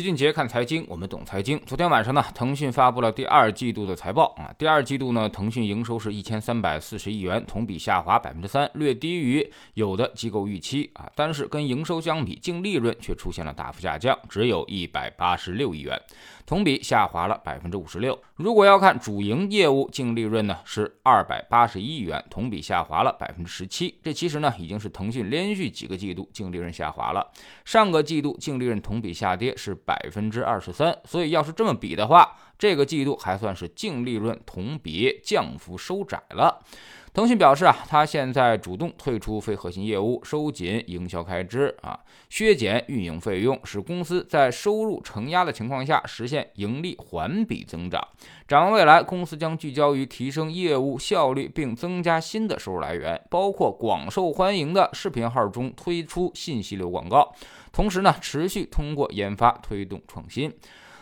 齐俊杰看财经，我们懂财经。昨天晚上呢，腾讯发布了第二季度的财报啊。第二季度呢，腾讯营收是一千三百四十亿元，同比下滑百分之三，略低于有的机构预期啊。但是跟营收相比，净利润却出现了大幅下降，只有一百八十六亿元，同比下滑了百分之五十六。如果要看主营业务净利润呢，是二百八十一亿元，同比下滑了百分之十七。这其实呢，已经是腾讯连续几个季度净利润下滑了。上个季度净利润同比下跌是。百分之二十三，所以要是这么比的话，这个季度还算是净利润同比降幅收窄了。腾讯表示啊，它现在主动退出非核心业务，收紧营销开支啊，削减运营费用，使公司在收入承压的情况下实现盈利环比增长。展望未来，公司将聚焦于提升业务效率，并增加新的收入来源，包括广受欢迎的视频号中推出信息流广告。同时呢，持续通过研发推动创新。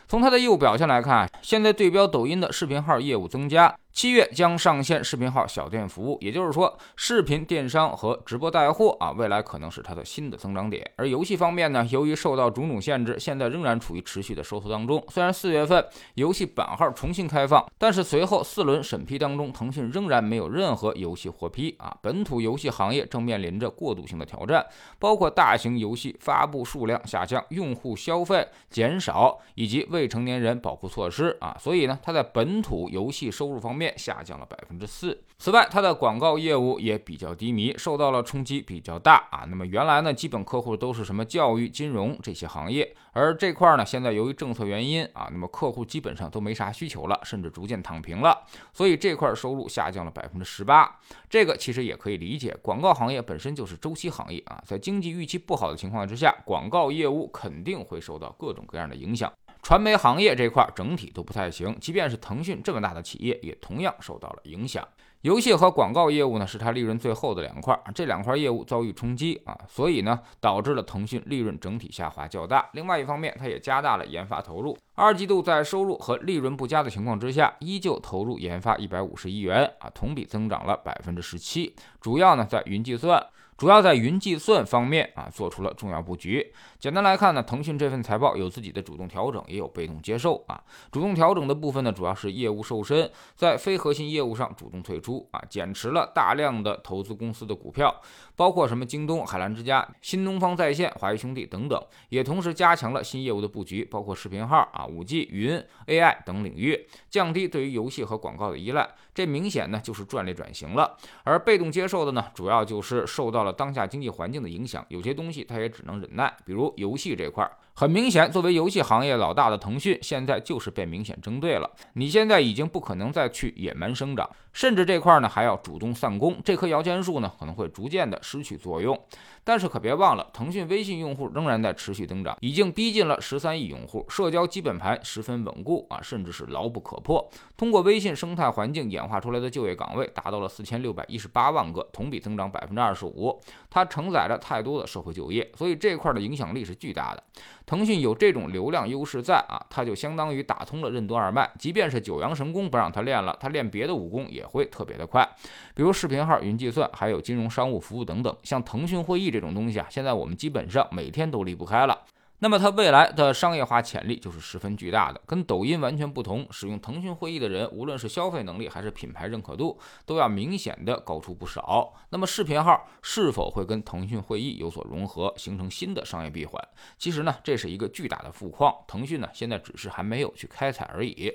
从它的业务表现来看，现在对标抖音的视频号业务增加。七月将上线视频号小店服务，也就是说，视频电商和直播带货啊，未来可能是它的新的增长点。而游戏方面呢，由于受到种种限制，现在仍然处于持续的收缩当中。虽然四月份游戏版号重新开放，但是随后四轮审批当中，腾讯仍然没有任何游戏获批啊。本土游戏行业正面临着过渡性的挑战，包括大型游戏发布数量下降、用户消费减少以及未成年人保护措施啊。所以呢，它在本土游戏收入方面。面下降了百分之四。此外，它的广告业务也比较低迷，受到了冲击比较大啊。那么原来呢，基本客户都是什么教育、金融这些行业，而这块呢，现在由于政策原因啊，那么客户基本上都没啥需求了，甚至逐渐躺平了。所以这块收入下降了百分之十八。这个其实也可以理解，广告行业本身就是周期行业啊，在经济预期不好的情况之下，广告业务肯定会受到各种各样的影响。传媒行业这块整体都不太行，即便是腾讯这么大的企业，也同样受到了影响。游戏和广告业务呢，是它利润最后的两块，这两块业务遭遇冲击啊，所以呢，导致了腾讯利润整体下滑较大。另外一方面，它也加大了研发投入。二季度在收入和利润不佳的情况之下，依旧投入研发一百五十亿元啊，同比增长了百分之十七，主要呢在云计算。主要在云计算方面啊，做出了重要布局。简单来看呢，腾讯这份财报有自己的主动调整，也有被动接受啊。主动调整的部分呢，主要是业务瘦身，在非核心业务上主动退出啊，减持了大量的投资公司的股票，包括什么京东、海澜之家、新东方在线、华谊兄弟等等，也同时加强了新业务的布局，包括视频号啊、五 G、云、AI 等领域，降低对于游戏和广告的依赖。这明显呢就是战略转型了。而被动接受的呢，主要就是受到了。当下经济环境的影响，有些东西它也只能忍耐，比如游戏这块儿。很明显，作为游戏行业老大的腾讯，现在就是被明显针对了。你现在已经不可能再去野蛮生长，甚至这块呢还要主动散工，这棵摇钱树呢可能会逐渐的失去作用。但是可别忘了，腾讯微信用户仍然在持续增长，已经逼近了十三亿用户，社交基本盘十分稳固啊，甚至是牢不可破。通过微信生态环境演化出来的就业岗位达到了四千六百一十八万个，同比增长百分之二十五。它承载着太多的社会就业，所以这块的影响力是巨大的。腾讯有这种流量优势在啊，它就相当于打通了任督二脉。即便是九阳神功不让他练了，他练别的武功也会特别的快。比如视频号、云计算，还有金融商务服务等等。像腾讯会议这种东西啊，现在我们基本上每天都离不开了。那么它未来的商业化潜力就是十分巨大的，跟抖音完全不同。使用腾讯会议的人，无论是消费能力还是品牌认可度，都要明显的高出不少。那么视频号是否会跟腾讯会议有所融合，形成新的商业闭环？其实呢，这是一个巨大的富矿，腾讯呢现在只是还没有去开采而已。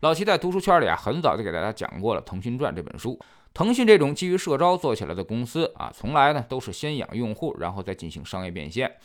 老齐在读书圈里啊，很早就给大家讲过了《腾讯传》这本书。腾讯这种基于社招做起来的公司啊，从来呢都是先养用户，然后再进行商业变现。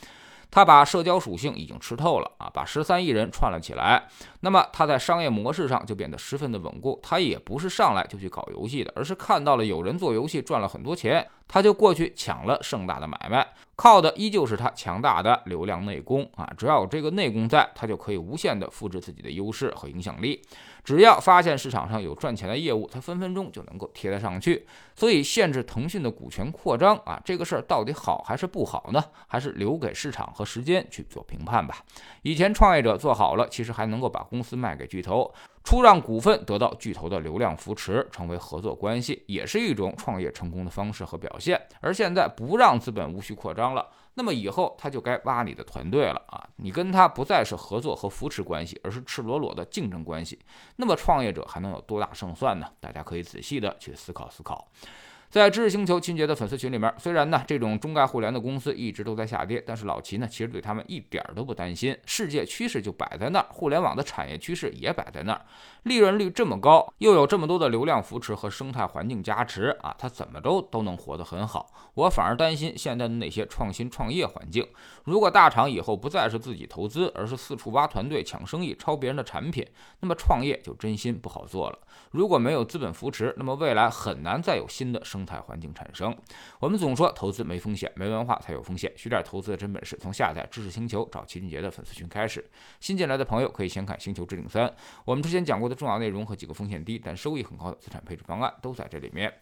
他把社交属性已经吃透了啊，把十三亿人串了起来。那么他在商业模式上就变得十分的稳固。他也不是上来就去搞游戏的，而是看到了有人做游戏赚了很多钱，他就过去抢了盛大的买卖，靠的依旧是他强大的流量内功啊。只要有这个内功在，他就可以无限的复制自己的优势和影响力。只要发现市场上有赚钱的业务，他分分钟就能够贴得上去。所以限制腾讯的股权扩张啊，这个事儿到底好还是不好呢？还是留给市场和时间去做评判吧。以前创业者做好了，其实还能够把公司卖给巨头，出让股份得到巨头的流量扶持，成为合作关系，也是一种创业成功的方式和表现。而现在不让资本无序扩张了。那么以后他就该挖你的团队了啊！你跟他不再是合作和扶持关系，而是赤裸裸的竞争关系。那么创业者还能有多大胜算呢？大家可以仔细的去思考思考。在知识星球秦杰的粉丝群里面，虽然呢这种中概互联的公司一直都在下跌，但是老齐呢其实对他们一点都不担心。世界趋势就摆在那儿，互联网的产业趋势也摆在那儿，利润率这么高，又有这么多的流量扶持和生态环境加持啊，它怎么着都能活得很好。我反而担心现在的那些创新创业环境，如果大厂以后不再是自己投资，而是四处挖团队抢生意、抄别人的产品，那么创业就真心不好做了。如果没有资本扶持，那么未来很难再有新的生态环境产生。我们总说投资没风险，没文化才有风险。学点投资的真本事，从下载知识星球找齐俊杰的粉丝群开始。新进来的朋友可以先看《星球置顶三》，我们之前讲过的重要内容和几个风险低但收益很高的资产配置方案都在这里面。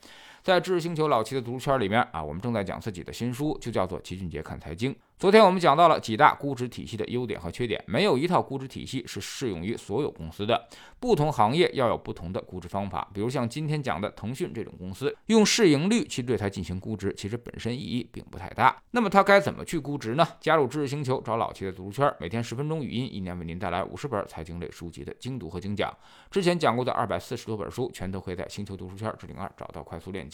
在知识星球老齐的读书圈里面啊，我们正在讲自己的新书，就叫做《齐俊杰看财经》。昨天我们讲到了几大估值体系的优点和缺点，没有一套估值体系是适用于所有公司的，不同行业要有不同的估值方法。比如像今天讲的腾讯这种公司，用市盈率去对它进行估值，其实本身意义并不太大。那么它该怎么去估值呢？加入知识星球，找老齐的读书圈，每天十分钟语音，一年为您带来五十本财经类书籍的精读和精讲。之前讲过的二百四十多本书，全都可以在星球读书圈置顶二找到快速链接